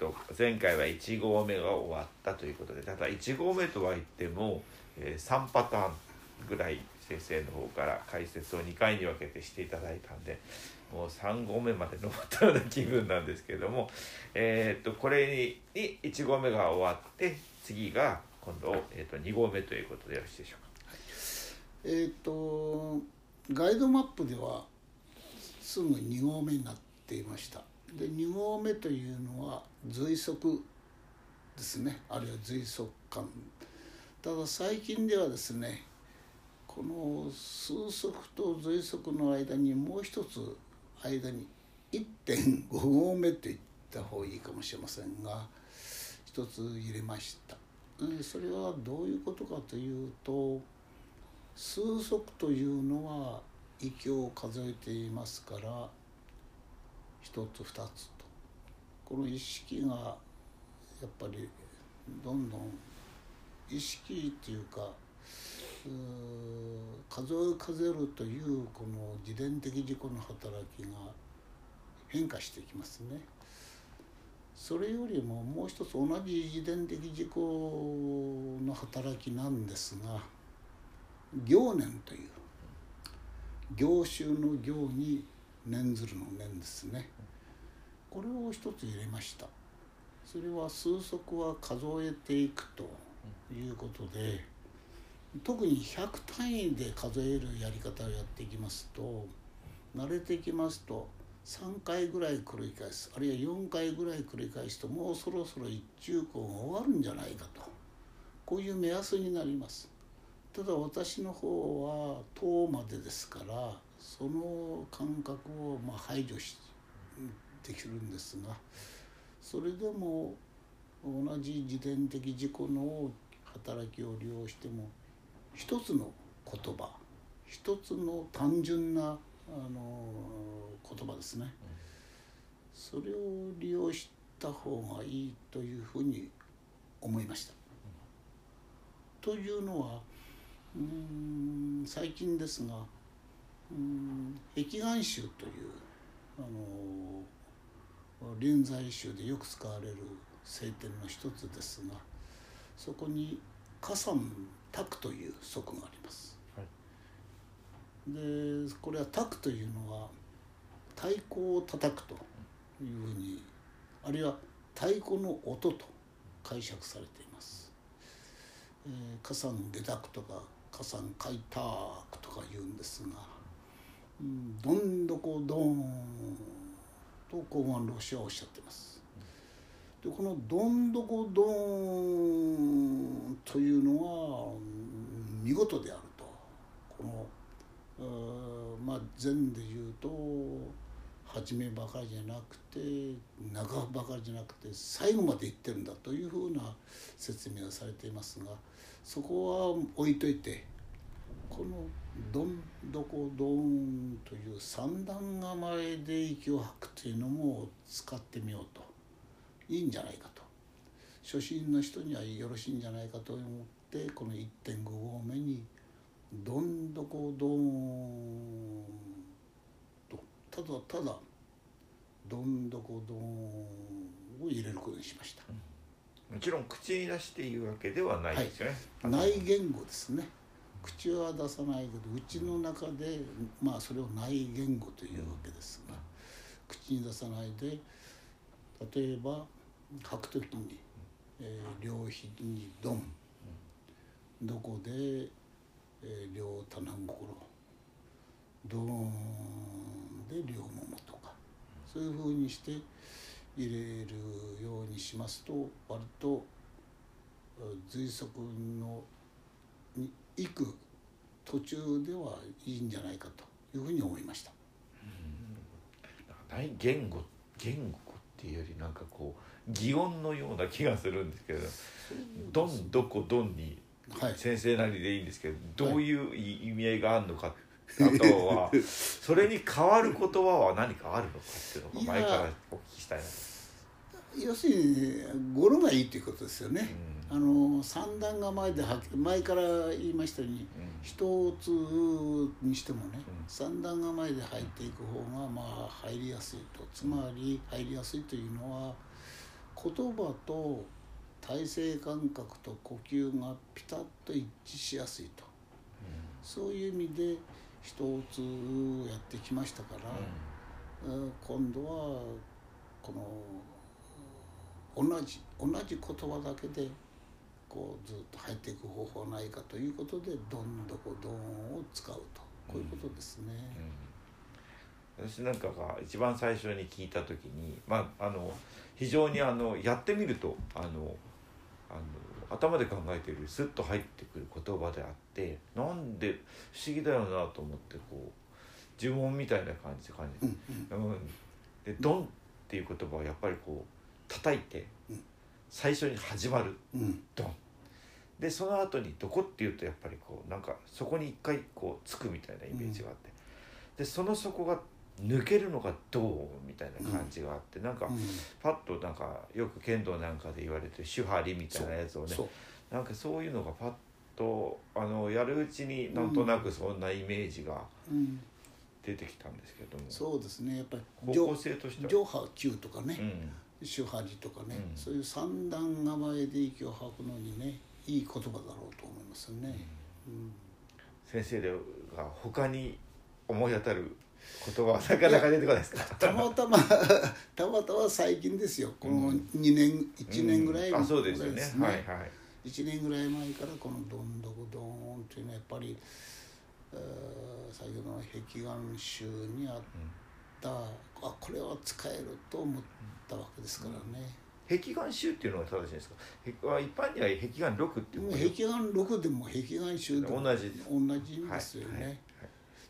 と前回は1号目が終わったということでただ1号目とは言っても、え3パターンぐらい先生の方から解説を2回に分けてしていただいたんでもう3号目まで登ったような気分なんですけれども、えー、とこれにに1号目が終わって次が今度、えー、と2号目ということでよろしいでしょうか。えっ、とガイドマップではすぐ2合目になっていましたで2合目というのは随足ですね。あるいは随足感。ただ最近ではですねこの数足と随足の間にもう一つ間に1.5合目と言った方がいいかもしれませんが一つ入れました。それはどういうことかというと数足というのは息を数えていますから一つ二つとこの意識がやっぱりどんどん意識っていうか数え数えるというこの自伝的自己の働きが変化していきますね。それよりももう一つ同じ自伝的自己の働きなんですが行年という行衆の行に念ずるの念ですね。これを一つ入れました。それは数足は数えていくということで特に100単位で数えるやり方をやっていきますと慣れてきますと3回ぐらい繰り返すあるいは4回ぐらい繰り返すともうそろそろ一中校が終わるんじゃないかと。こういう目安になります。ただ私の方は10までですからその感覚をまあ排除しできるんですがそれでも同じ自伝的自己の働きを利用しても一つの言葉一つの単純なあの言葉ですねそれを利用した方がいいというふうに思いました。というのはうーん最近ですがうーん壁眼集というあの臨済宗でよく使われる聖典の一つですがそこに「加山卓」という則があります。でこれは「卓」というのは太鼓を叩くというふうにあるいは太鼓の音と解釈されています。えー、火山下濁とか火山開拓とか言うんですが、うん、どんどこどんと高安老師はおっしゃってます。でこのどんどこどんというのは見事であるとこのまあ禅で言うと初めばかりじゃなくて中ばかりじゃなくて最後まで言ってるんだというふうな説明がされていますがそこは置いといてこの「どんどこどん」という三段構えで息を吐くというのも使ってみようと。いいんじゃないかと。初心の人にはよろしいんじゃないかと思ってこの1.5合目に「どんどこどん」と。ただただ「どんどこどん」を入れることにしました。もちろん口に出して言うわけではないですよね。内言語ですね口は出さないけどうちの中でまあそれを内言語というわけですが口に出さないで例えば書くときに、えー両肘にドン。どこで、えー両棚心ドーンで両ももとかそういうふうにして入れるようにしますと割と随足のに行く途中ではいいんじゃないかというふうに思いました。ない言語言語っていうよりなんかこう擬音のような気がするんですけど「どんどこどん」にはい先生なりでいいんですけどどういう意味合いがあるのかあとはそれに変わる言葉は何かあるのかっていうのを前からお聞きしたいなと。要するに語呂がいいということですよね、あの三段構えでは前から言いましたように一つにしてもね、三段構えで入っていく方がまあ入りやすいと。つまり入りやすいというのは言葉と体勢感覚と呼吸がピタッと一致しやすいと、そういう意味で一つやってきましたから、今度はこの同じ同じ言葉だけでこうずっと入っていく方法はないかということでどんどこどんを使うと。こういうことですね。うん。うん、私なんかが一番最初に聞いた時に、まあ、あの非常にあのやってみるとあのあの頭で考えているよりスッと入ってくる言葉であってなんで不思議だよなと思ってこう呪文みたいな感じで感じ、うんうん、で「ドン」っていう言葉はやっぱりこう叩いて最初に始まる、うん、ドン。でその後に「どこ?」っていうとやっぱりこうなんかそこに一回こうつくみたいなイメージがあって、でその底が抜けるのがどうみたいな感じがあって、うん、なんかパッとなんかよく剣道なんかで言われてる手張りみたいなやつをねなんかそういうのがパッとあのやるうちになんとなくそんなイメージが出てきたんですけども、うん、そうですね。やっぱり方向性としては。上波球とかね、うん手張りとかね、うん、そういう三段構えで息を吐くのにねいい言葉だろうと思いますね。うん、先生でが他に思い当たる言葉はなかなか出てこないですか？たまたま たまたま最近ですよ。この2年、うん、1年ぐらい、あそうですよね。はいはい。1年ぐらい前からこの「どんどこどん」っていうのはやっぱり先ほどの壁眼集にあった、あこれは使えると思ったわけですからね。壁眼集っていうのが正しいですか？一般には壁眼六っていう壁眼六でも壁眼集でも同じ同じですよね、はいはい、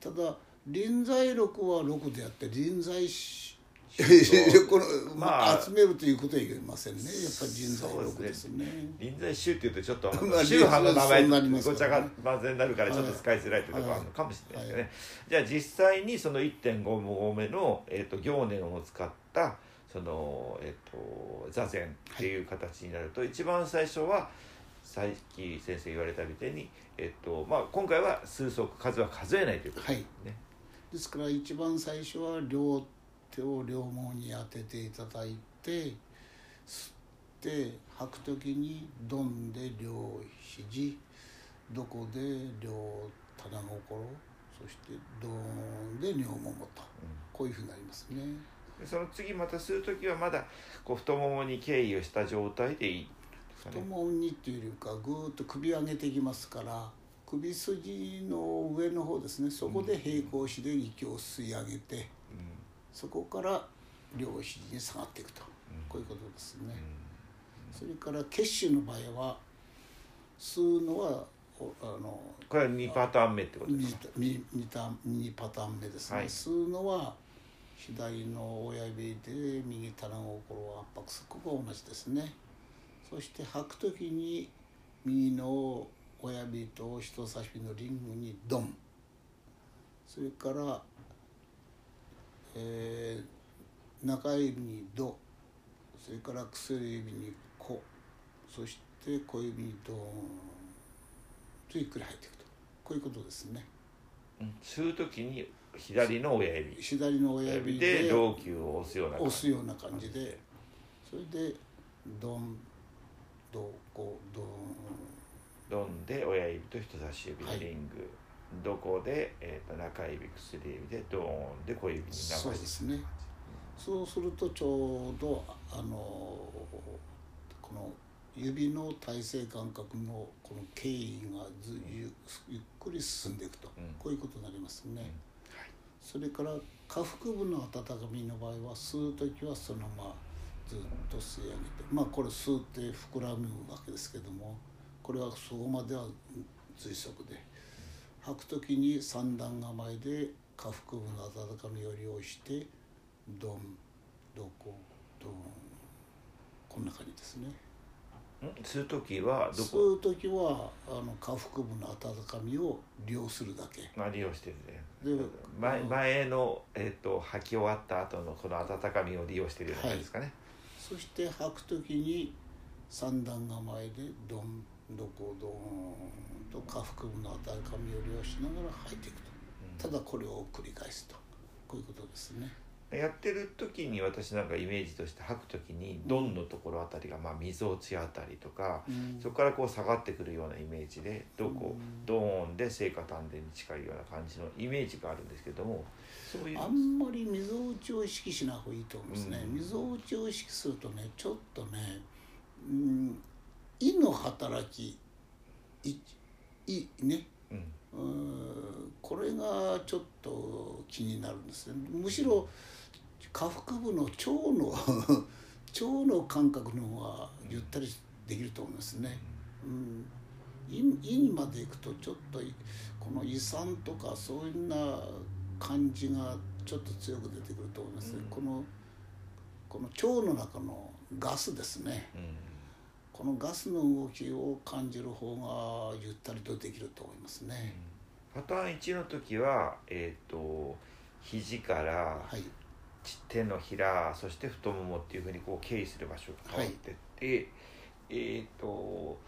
ただ臨在録は六であって臨在 この、まあ、集めるということは言えませんね。やっぱり臨在録ですね。臨在宗っていうとちょっと宗派の名前ごちゃが混ぜになるからちょっと使い。づらいというところあるのかもしれないですね、はい、じゃあ実際にその1.5合目の、えーと、行念を使ったその、えーと、座禅っていう形になると、はい、一番最初はさっき先生言われたみたいに、えーとまあ、今回は数足数は数えないということですね、はいですから一番最初は両手を両毛に当てていただいて吸って吐く時にドンで両肘どこで両棚心そしてドーンで両ももと、うん、こういうふうになりますね。その次また吸う時はまだこう太ももに敬意をした状態でいい、太ももにっていうよりかぐーっと首上げていきますから首筋の上の方ですね。そこで平行四で息を吸い上げて、うん、そこから両肘に下がっていくと、うん、こういうことですね、うん、それから血腫の場合は吸うのはあのこれは2パターン目ってことですか？2, 2, パターン目ですね、はい、吸うのは左の親指で右棚心を圧迫するここは同じですね。そして吐く時に右の親指と人差し指のリングにドン。それから、えー、中指にドそれから薬指にコ。そして小指にドーン。とゆっくり入っていくと。こういうことですね。吸う時に左の親指。左の親指で老朽を押すような押すような感じでそれでドンドコドン。ドンで親指と人差し指でリング、はい、どこで、えーと、中指薬指でドーンで小指に流してそうですね、そうするとちょうどあのこの指の体勢感覚のこの経緯がずゆゆっくり進んでいくと、うん、こういうことになりますね、うん。はい、それから下腹部の温かみの場合は吸う時はそのままずっと吸い上げてまあこれ吸って膨らむわけですけどもこれはそこまでは随足で吐く時に三段構えで下腹部の温かみを利用してドンドコドンこんな感じですね。吸う時はどこ？吸う時はあの下腹部の温かみを利用するだけ。まあ利用してるね。で前前の、えーと、吐き終わった後のこの温かみを利用してるようなですかね。はい、そして吐く時に三段構えでどんどこどーんと下腹部の温かみを利用しながら吐いていくとただこれを繰り返すとこういうことですね。やってる時に私なんかイメージとして吐く時にドンのところあたりが、まあ、みぞおちあたりとか、うん。そこからこう下がってくるようなイメージでどこうん。ドーンで聖火丹田に近いような感じのイメージがあるんですけどもそういう。あんまりみぞおちを意識しない方がいいと思いますね。うん。みぞおちを意識するとねちょっとね、うん、胃の働きい胃ね。うん。うんこれがちょっと気になるんですねむしろ下腹部の腸の 腸の感覚の方がゆったりできると思いますね。うん、胃胃にまで行くとちょっといこの胃酸とかそういうな感じがちょっと強く出てくると思いますね。うんこのこの腸の中のガスですね。うんこのガスの動きを感じる方がゆったりとできると思いますね。パターン1の時はえっ、と肘からはい。手のひらそして太ももっていうふうにこう経緯する場所が変わってって、えっ、と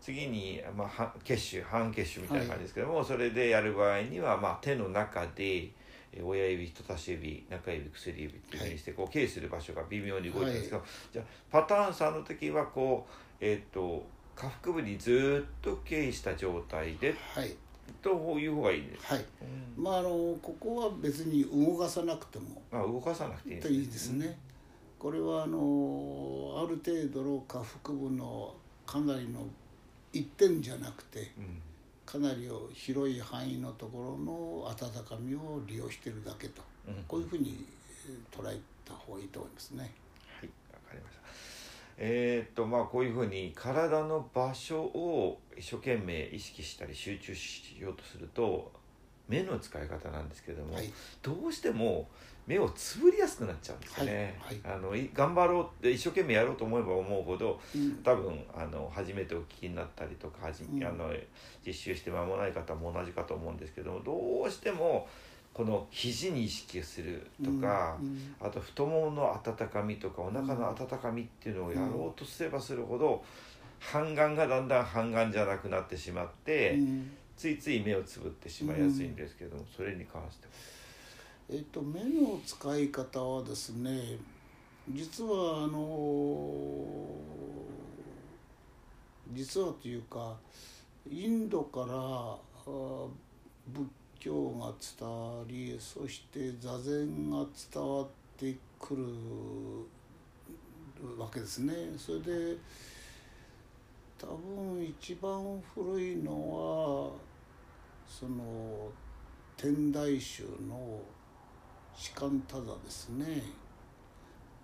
次に、まあ、は結集半結集みたいな感じですけども、それでやる場合には、まあ、手の中でえー親指人差し指中指薬指っていうふうにしてこう経緯する場所が微妙に動いてるんですけど、じゃあパターン3の時はこうえっ、と下腹部にずっと経緯した状態ではい。という方がいいです。はい。うんまああのここは別に動かさなくてもまあ、動かさなくていいんといいですね。これはあのある程度の下腹部のかなりの一点じゃなくてうんかなり広い範囲のところの温かみを利用しているだけとうんこういうふうにえー捉えた方がいいと思いますね。はい、わかりました。えーっとまあこういうふうに体の場所を一生懸命意識したり集中しようとすると目の使い方なんですけども、はい。どうしても目をつぶりやすくなっちゃうんですよね。はい。あのい頑張ろうって一生懸命やろうと思えば思うほどうん。多分あの初めてお聞きになったりとかはじ、うん。あの実習して間もない方も同じかと思うんですけどもどうしてもこの肘に意識するとか、うんうん。あと太ももの温かみとかお腹の温かみっていうのをやろうとすればするほど半眼がだんだん半眼じゃなくなってしまって、うん。ついつい目をつぶってしまいやすいんですけども、それに関しては。えっと、目の使い方はですね実はあの実はというかインドからあ仏教が伝わりそして座禅が伝わってくるわけですね。それで多分一番古いのはその天台宗の士官多座ですね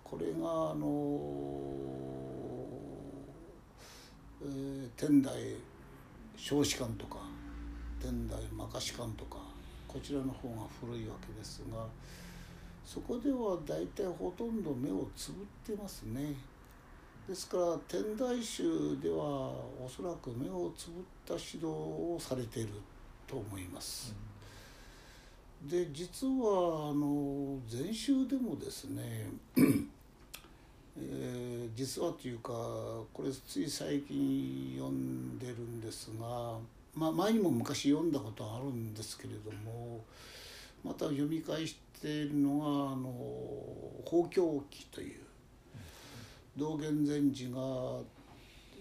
これがあの、えー天台小士官とか天台摩訶士官とかこちらの方が古いわけですがそこでは大体ほとんど目をつぶってますね。ですから天台宗ではおそらく目をつぶった指導をされていると思います。で実はあの禅宗でもですね、えー実はというかこれつい最近読んでるんですが、まあ、前にも昔読んだことあるんですけれどもまた読み返しているのが「あの法教記」という道元禅師が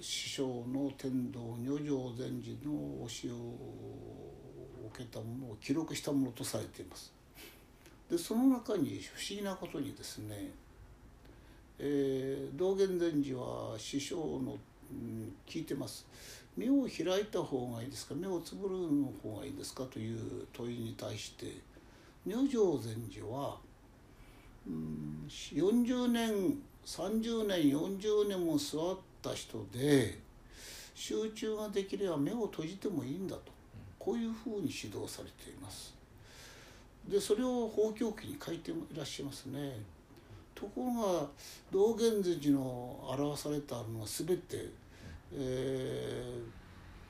師匠の天道如上禅師の教えを受けたものを記録したものとされています。でその中に不思議なことにですね、えー道元禅師は師匠の、うん聞いてます目を開いた方がいいですか？目をつぶるの方がいいですか？という問いに対して如上禅師は、うん、40年30年40年も座った人で集中ができれば目を閉じてもいいんだとこういうふうに指導されています。でそれを法教記に書いていらっしゃいますね。ところが道元禅師の表されたのは全て、え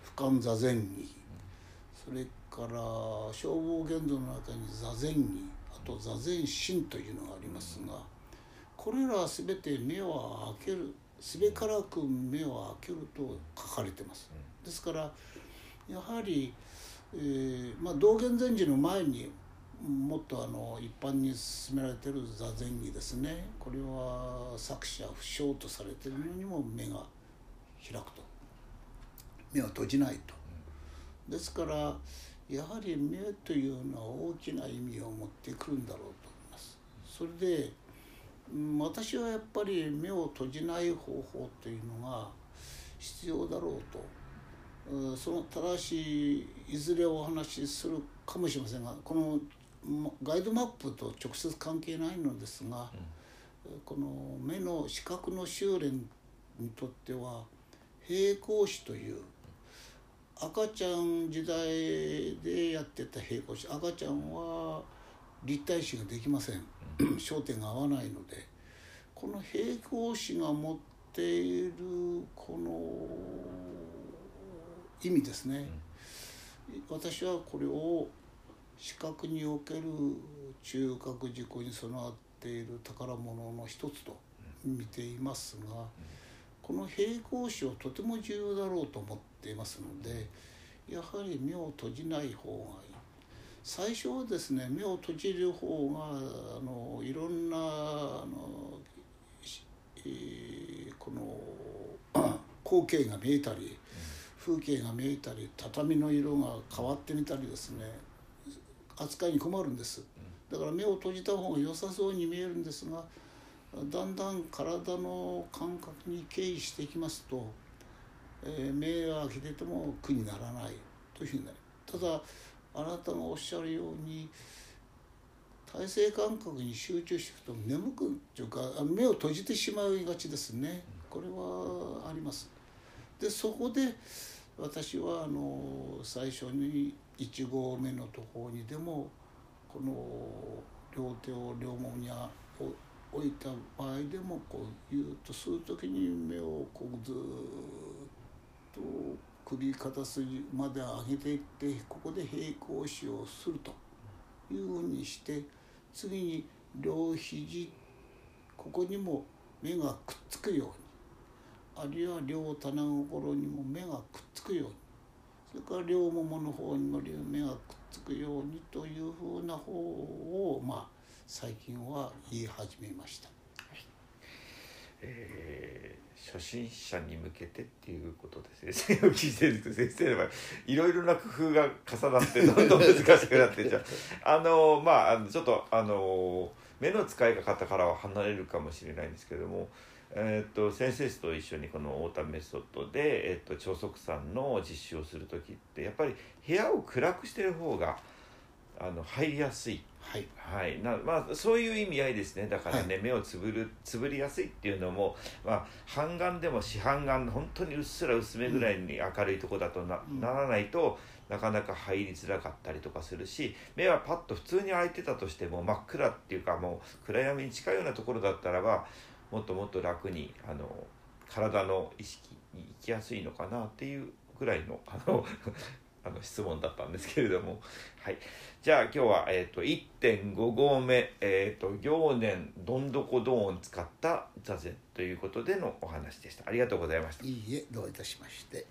ー、俯瞰座禅儀それから消防現像の中に座禅儀あと座禅心というのがありますがこれらは全て目を開けるすべからく目を開けると書かれてます。ですからやはり、えーまあ、道元禅師の前にもっとあの一般に進められてる座禅儀ですねこれは作者不詳とされてるのにも目が開くと目を閉じないと。ですからやはり目というのは大きな意味を持ってくるんだろうと思います。それで私はやっぱり目を閉じない方法というのが必要だろうとその正しいいずれお話しするかもしれませんがこのガイドマップと直接関係ないのですが、うん、この目の視覚の修練にとっては平行視という赤ちゃん時代でやってた平行視赤ちゃんは立体視ができません。焦点が合わないのでこの平行視が持っているこの意味ですね、私はこれを視覚における中核事項に備わっている宝物の一つと見ていますがこの平行視はとても重要だろうと思っていますのでやはり目を閉じない方がいい。最初はですね目を閉じる方があのいろんなあの、えー、この 光景が見えたり風景が見えたり畳の色が変わってみたりですね扱いに困るんです。だから目を閉じた方が良さそうに見えるんですがだんだん体の感覚に敬意していきますと、えー、目を開けてても苦にならないというふうになる。ただあなたがおっしゃるように体勢感覚に集中していくと眠くというか目を閉じてしまいがちですね。これはあります。でそこで私はあの最初に1合目のところにでもこの両手を両もみに置いた場合でもこうギュッとする時に目をこうずっと首肩筋まで上げていってここで平行視をするというふうにして次に両肘ここにも目がくっつくようにあるいは両棚心にも目がくっつくようにそれから両ももの方にも目がくっつくようにというふうな方をまあ最近は言い始めました。はい。えー、初心者に向けてっていうことで先生を聞いてると先生の場合いろいろな工夫が重なってどんどん 難しくなってじゃあのまあちょっとあの目の使い方からは離れるかもしれないんですけどもえーと、先生と一緒にこの太田メソッドで、えーと、超速さんの実習をする時ってやっぱり部屋を暗くしてる方があの入りやすい、はい。はい。なまあ、そういう意味合いですね。だからね、はい、目をつぶるつぶりやすいっていうのも、まあ、半眼でも四半眼本当にうっすら薄めぐらいに明るいとこだとなうん、ならないとなかなか入りづらかったりとかするし目はパッと普通に開いてたとしても真っ暗っていうかもう暗闇に近いようなところだったらばもっともっと楽にあの体の意識に行きやすいのかなっていうぐらいのあのあの質問だったんですけれども、はい、じゃあ今日は、えーと、1.5合目、えーと、行年どんどこどんを使った座禅ということでのお話でした。ありがとうございました。いいえどういたしまして。